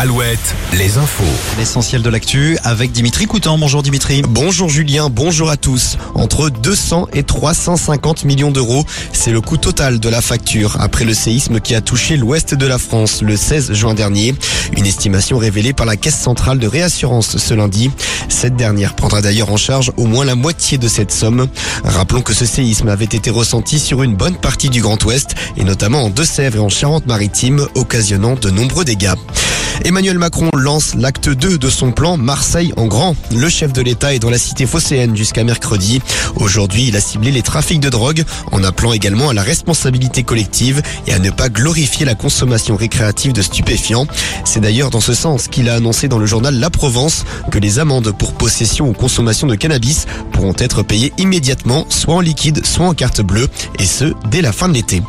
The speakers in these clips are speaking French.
Alouette, les infos. L'essentiel de l'actu avec Dimitri Coutan. Bonjour Dimitri. Bonjour Julien, bonjour à tous. Entre 200 et 350 millions d'euros, c'est le coût total de la facture après le séisme qui a touché l'ouest de la France le 16 juin dernier. Une estimation révélée par la Caisse centrale de réassurance ce lundi. Cette dernière prendra d'ailleurs en charge au moins la moitié de cette somme. Rappelons que ce séisme avait été ressenti sur une bonne partie du Grand Ouest et notamment en Deux-Sèvres et en Charente-Maritime, occasionnant de nombreux dégâts. Emmanuel Macron lance l'acte 2 de son plan Marseille en grand. Le chef de l'État est dans la cité phocéenne jusqu'à mercredi. Aujourd'hui, il a ciblé les trafics de drogue en appelant également à la responsabilité collective et à ne pas glorifier la consommation récréative de stupéfiants. C'est d'ailleurs dans ce sens qu'il a annoncé dans le journal La Provence que les amendes pour possession ou consommation de cannabis pourront être payées immédiatement, soit en liquide, soit en carte bleue, et ce, dès la fin de l'été.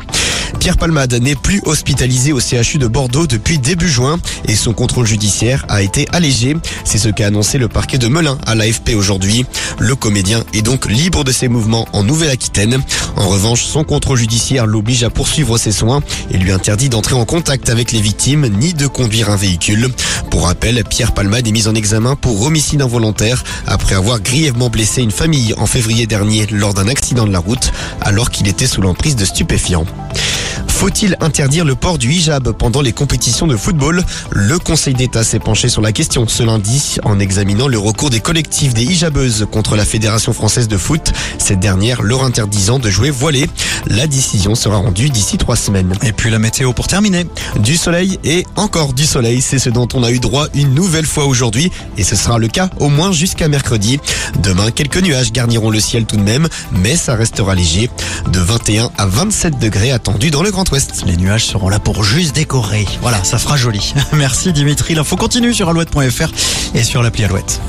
Pierre Palmade n'est plus hospitalisé au CHU de Bordeaux depuis début juin et son contrôle judiciaire a été allégé. C'est ce qu'a annoncé le parquet de Melun à l'AFP aujourd'hui. Le comédien est donc libre de ses mouvements en Nouvelle-Aquitaine. En revanche, son contrôle judiciaire l'oblige à poursuivre ses soins et lui interdit d'entrer en contact avec les victimes ni de conduire un véhicule. Pour rappel, Pierre Palmade est mis en examen pour homicide involontaire après avoir grièvement blessé une famille en février dernier lors d'un accident de la route alors qu'il était sous l'emprise de stupéfiants. Faut-il interdire le port du hijab pendant les compétitions de football? Le Conseil d'État s'est penché sur la question ce lundi en examinant le recours des collectifs des hijabeuses contre la Fédération française de foot, cette dernière leur interdisant de jouer voilé. La décision sera rendue d'ici trois semaines. Et puis la météo pour terminer. Du soleil et encore du soleil, c'est ce dont on a eu droit une nouvelle fois aujourd'hui et ce sera le cas au moins jusqu'à mercredi. Demain, quelques nuages garniront le ciel tout de même, mais ça restera léger. De 21 à 27 degrés attendus dans le Grand Les nuages seront là pour juste décorer. Voilà, ça fera joli. Merci Dimitri. L'info continue sur alouette.fr et sur l'appli Alouette.